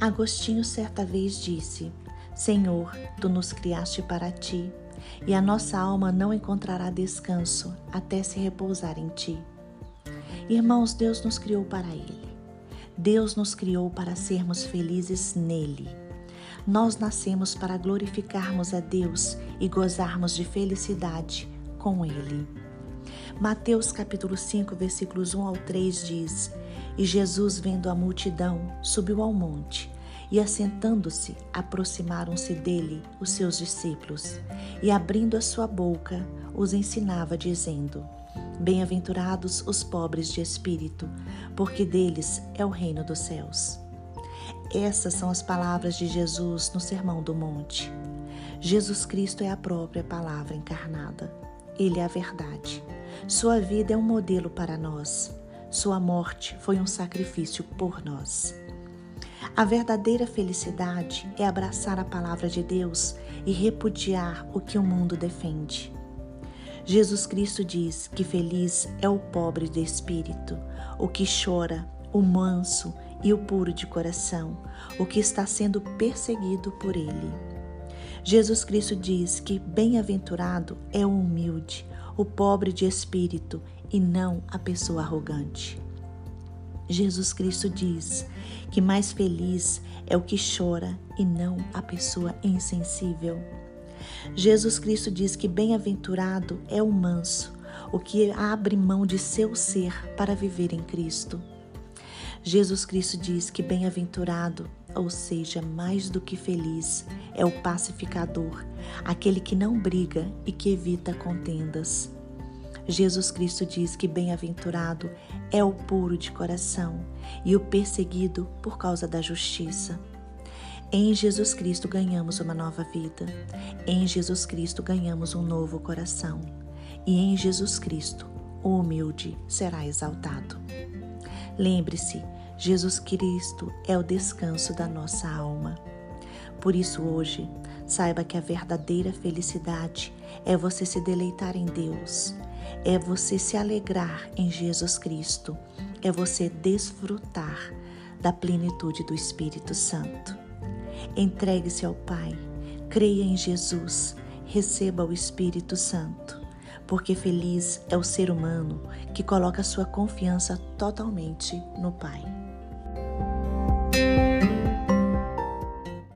Agostinho certa vez disse: Senhor, tu nos criaste para ti, e a nossa alma não encontrará descanso até se repousar em ti. Irmãos, Deus nos criou para Ele. Deus nos criou para sermos felizes nele. Nós nascemos para glorificarmos a Deus e gozarmos de felicidade com Ele. Mateus capítulo 5, versículos 1 ao 3 diz: E Jesus, vendo a multidão, subiu ao monte, e assentando-se, aproximaram-se dele os seus discípulos, e abrindo a sua boca, os ensinava, dizendo: Bem-aventurados os pobres de espírito, porque deles é o reino dos céus. Essas são as palavras de Jesus no Sermão do Monte. Jesus Cristo é a própria palavra encarnada. Ele é a verdade. Sua vida é um modelo para nós. Sua morte foi um sacrifício por nós. A verdadeira felicidade é abraçar a palavra de Deus e repudiar o que o mundo defende. Jesus Cristo diz que feliz é o pobre de espírito, o que chora, o manso e o puro de coração, o que está sendo perseguido por ele. Jesus Cristo diz que bem-aventurado é o humilde, o pobre de espírito e não a pessoa arrogante. Jesus Cristo diz que mais feliz é o que chora e não a pessoa insensível. Jesus Cristo diz que bem-aventurado é o manso, o que abre mão de seu ser para viver em Cristo. Jesus Cristo diz que bem-aventurado, ou seja, mais do que feliz, é o pacificador, aquele que não briga e que evita contendas. Jesus Cristo diz que bem-aventurado é o puro de coração e o perseguido por causa da justiça. Em Jesus Cristo ganhamos uma nova vida. Em Jesus Cristo ganhamos um novo coração. E em Jesus Cristo, o humilde será exaltado. Lembre-se, Jesus Cristo é o descanso da nossa alma. Por isso, hoje, saiba que a verdadeira felicidade é você se deleitar em Deus, é você se alegrar em Jesus Cristo, é você desfrutar da plenitude do Espírito Santo. Entregue-se ao Pai, creia em Jesus, receba o Espírito Santo, porque feliz é o ser humano que coloca sua confiança totalmente no Pai. Thank you